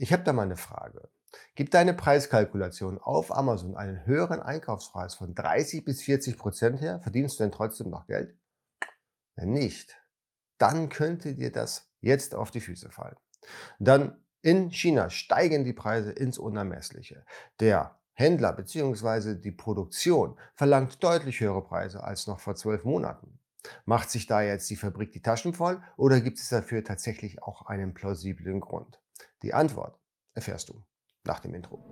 Ich habe da mal eine Frage. Gibt deine Preiskalkulation auf Amazon einen höheren Einkaufspreis von 30 bis 40 Prozent her? Verdienst du denn trotzdem noch Geld? Wenn nicht, dann könnte dir das jetzt auf die Füße fallen. Dann in China steigen die Preise ins Unermessliche. Der Händler bzw. die Produktion verlangt deutlich höhere Preise als noch vor zwölf Monaten. Macht sich da jetzt die Fabrik die Taschen voll oder gibt es dafür tatsächlich auch einen plausiblen Grund? Die Antwort erfährst du nach dem Intro.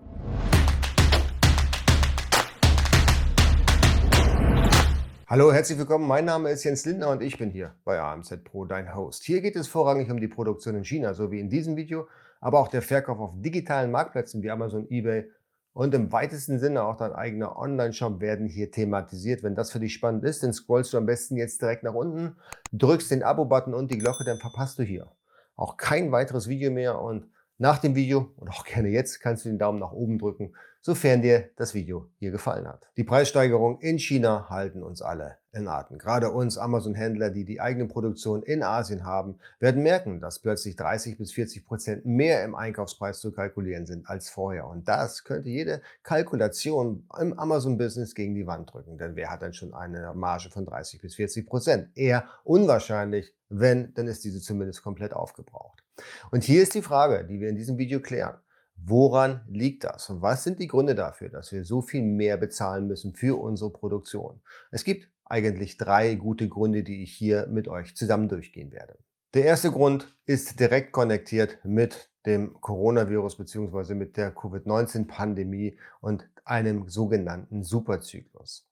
Hallo, herzlich willkommen. Mein Name ist Jens Lindner und ich bin hier bei AMZ Pro, dein Host. Hier geht es vorrangig um die Produktion in China, so wie in diesem Video, aber auch der Verkauf auf digitalen Marktplätzen wie Amazon, eBay und im weitesten Sinne auch dein eigener Online-Shop werden hier thematisiert. Wenn das für dich spannend ist, dann scrollst du am besten jetzt direkt nach unten, drückst den Abo-Button und die Glocke, dann verpasst du hier auch kein weiteres Video mehr und nach dem Video und auch gerne jetzt kannst du den Daumen nach oben drücken, sofern dir das Video hier gefallen hat. Die Preissteigerungen in China halten uns alle in Atem. Gerade uns Amazon-Händler, die die eigene Produktion in Asien haben, werden merken, dass plötzlich 30 bis 40 Prozent mehr im Einkaufspreis zu kalkulieren sind als vorher. Und das könnte jede Kalkulation im Amazon-Business gegen die Wand drücken. Denn wer hat dann schon eine Marge von 30 bis 40 Prozent? Eher unwahrscheinlich, wenn, dann ist diese zumindest komplett aufgebraucht. Und hier ist die Frage, die wir in diesem Video klären. Woran liegt das? Und was sind die Gründe dafür, dass wir so viel mehr bezahlen müssen für unsere Produktion? Es gibt eigentlich drei gute Gründe, die ich hier mit euch zusammen durchgehen werde. Der erste Grund ist direkt konnektiert mit dem Coronavirus bzw. mit der Covid-19-Pandemie und einem sogenannten Superzyklus.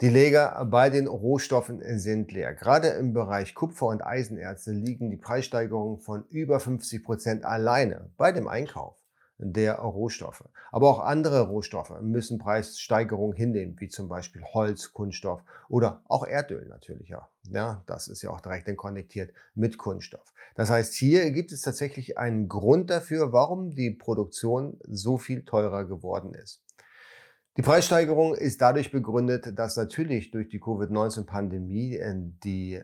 Die Lager bei den Rohstoffen sind leer. Gerade im Bereich Kupfer- und Eisenerze liegen die Preissteigerungen von über 50 Prozent alleine bei dem Einkauf der Rohstoffe. Aber auch andere Rohstoffe müssen Preissteigerungen hinnehmen, wie zum Beispiel Holz, Kunststoff oder auch Erdöl natürlich. Ja, das ist ja auch direkt konnektiert mit Kunststoff. Das heißt, hier gibt es tatsächlich einen Grund dafür, warum die Produktion so viel teurer geworden ist. Die Preissteigerung ist dadurch begründet, dass natürlich durch die Covid-19-Pandemie äh, die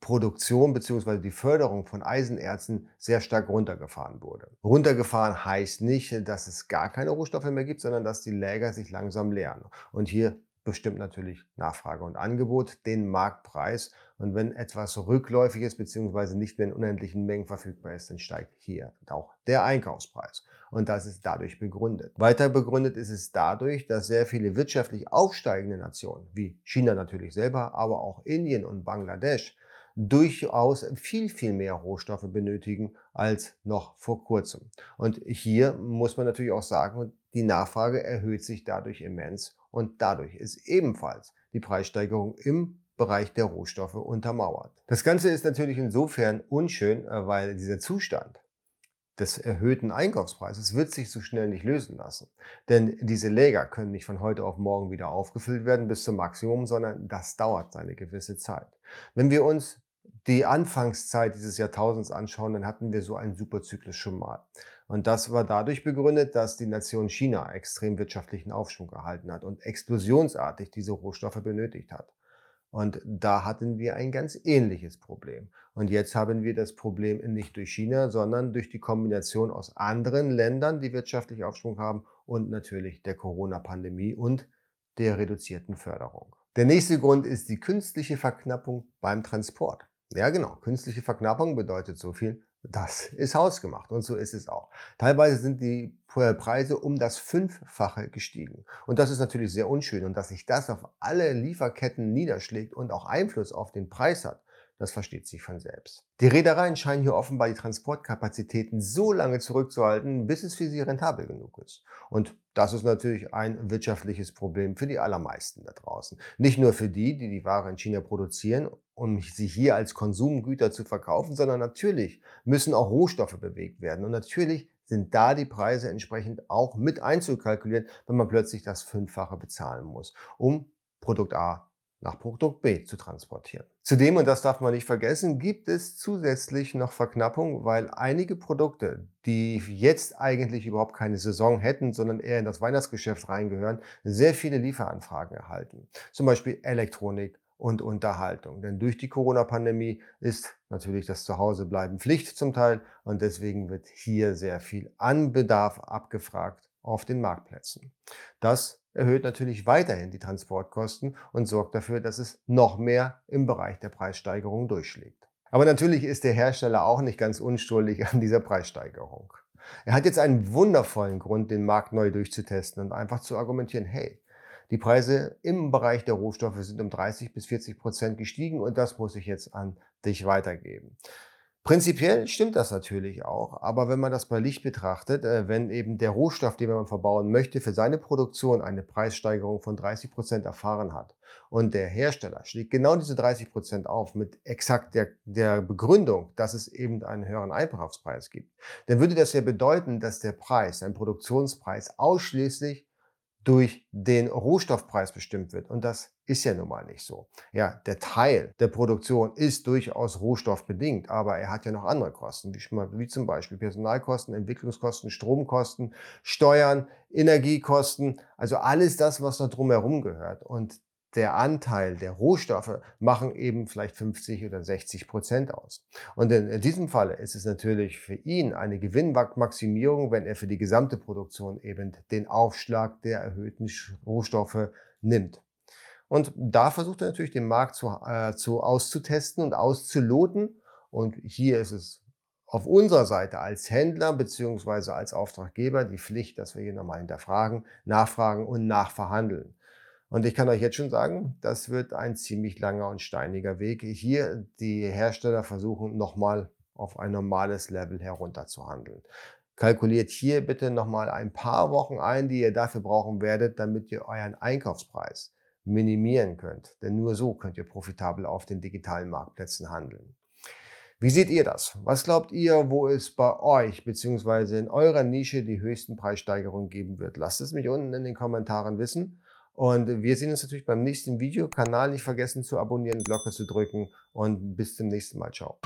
Produktion bzw. die Förderung von Eisenerzen sehr stark runtergefahren wurde. Runtergefahren heißt nicht, dass es gar keine Rohstoffe mehr gibt, sondern dass die Läger sich langsam leeren. Und hier bestimmt natürlich Nachfrage und Angebot den Marktpreis. Und wenn etwas rückläufig ist bzw. nicht mehr in unendlichen Mengen verfügbar ist, dann steigt hier auch der Einkaufspreis. Und das ist dadurch begründet. Weiter begründet ist es dadurch, dass sehr viele wirtschaftlich aufsteigende Nationen, wie China natürlich selber, aber auch Indien und Bangladesch, durchaus viel, viel mehr Rohstoffe benötigen als noch vor kurzem. Und hier muss man natürlich auch sagen, die Nachfrage erhöht sich dadurch immens und dadurch ist ebenfalls die Preissteigerung im Bereich der Rohstoffe untermauert. Das Ganze ist natürlich insofern unschön, äh, weil dieser Zustand des erhöhten Einkaufspreises wird sich so schnell nicht lösen lassen. Denn diese Läger können nicht von heute auf morgen wieder aufgefüllt werden bis zum Maximum, sondern das dauert eine gewisse Zeit. Wenn wir uns die Anfangszeit dieses Jahrtausends anschauen, dann hatten wir so einen Superzyklus schon mal. Und das war dadurch begründet, dass die Nation China extrem wirtschaftlichen Aufschwung erhalten hat und explosionsartig diese Rohstoffe benötigt hat. Und da hatten wir ein ganz ähnliches Problem. Und jetzt haben wir das Problem nicht durch China, sondern durch die Kombination aus anderen Ländern, die wirtschaftlich Aufschwung haben und natürlich der Corona-Pandemie und der reduzierten Förderung. Der nächste Grund ist die künstliche Verknappung beim Transport. Ja, genau. Künstliche Verknappung bedeutet so viel. Das ist hausgemacht und so ist es auch. Teilweise sind die Preise um das Fünffache gestiegen. Und das ist natürlich sehr unschön. Und dass sich das auf alle Lieferketten niederschlägt und auch Einfluss auf den Preis hat, das versteht sich von selbst. Die Reedereien scheinen hier offenbar die Transportkapazitäten so lange zurückzuhalten, bis es für sie rentabel genug ist. Und das ist natürlich ein wirtschaftliches Problem für die allermeisten da draußen. Nicht nur für die, die die Ware in China produzieren, um sie hier als Konsumgüter zu verkaufen, sondern natürlich müssen auch Rohstoffe bewegt werden. Und natürlich sind da die Preise entsprechend auch mit einzukalkulieren, wenn man plötzlich das Fünffache bezahlen muss, um Produkt A nach Produkt B zu transportieren. Zudem, und das darf man nicht vergessen, gibt es zusätzlich noch Verknappung, weil einige Produkte, die jetzt eigentlich überhaupt keine Saison hätten, sondern eher in das Weihnachtsgeschäft reingehören, sehr viele Lieferanfragen erhalten. Zum Beispiel Elektronik und Unterhaltung. Denn durch die Corona-Pandemie ist natürlich das Zuhausebleiben Pflicht zum Teil und deswegen wird hier sehr viel an Bedarf abgefragt auf den Marktplätzen. Das erhöht natürlich weiterhin die Transportkosten und sorgt dafür, dass es noch mehr im Bereich der Preissteigerung durchschlägt. Aber natürlich ist der Hersteller auch nicht ganz unschuldig an dieser Preissteigerung. Er hat jetzt einen wundervollen Grund, den Markt neu durchzutesten und einfach zu argumentieren, hey, die Preise im Bereich der Rohstoffe sind um 30 bis 40 Prozent gestiegen und das muss ich jetzt an dich weitergeben. Prinzipiell stimmt das natürlich auch, aber wenn man das bei Licht betrachtet, äh, wenn eben der Rohstoff, den man verbauen möchte, für seine Produktion eine Preissteigerung von 30 Prozent erfahren hat und der Hersteller schlägt genau diese 30 Prozent auf mit exakt der, der Begründung, dass es eben einen höheren Einkaufspreis gibt, dann würde das ja bedeuten, dass der Preis, ein Produktionspreis, ausschließlich durch den Rohstoffpreis bestimmt wird. Und das ist ja nun mal nicht so. Ja, der Teil der Produktion ist durchaus rohstoffbedingt, aber er hat ja noch andere Kosten, wie, zum Beispiel Personalkosten, Entwicklungskosten, Stromkosten, Steuern, Energiekosten, also alles das, was da drumherum gehört. Und der Anteil der Rohstoffe machen eben vielleicht 50 oder 60 Prozent aus. Und in diesem Falle ist es natürlich für ihn eine Gewinnmaximierung, wenn er für die gesamte Produktion eben den Aufschlag der erhöhten Rohstoffe nimmt. Und da versucht er natürlich den Markt zu, äh, zu auszutesten und auszuloten. Und hier ist es auf unserer Seite als Händler beziehungsweise als Auftraggeber die Pflicht, dass wir hier nochmal hinterfragen, nachfragen und nachverhandeln. Und ich kann euch jetzt schon sagen, das wird ein ziemlich langer und steiniger Weg. Hier die Hersteller versuchen nochmal auf ein normales Level herunterzuhandeln. Kalkuliert hier bitte nochmal ein paar Wochen ein, die ihr dafür brauchen werdet, damit ihr euren Einkaufspreis minimieren könnt. Denn nur so könnt ihr profitabel auf den digitalen Marktplätzen handeln. Wie seht ihr das? Was glaubt ihr, wo es bei euch bzw. in eurer Nische die höchsten Preissteigerungen geben wird? Lasst es mich unten in den Kommentaren wissen. Und wir sehen uns natürlich beim nächsten Video. Kanal nicht vergessen zu abonnieren, Glocke zu drücken und bis zum nächsten Mal. Ciao.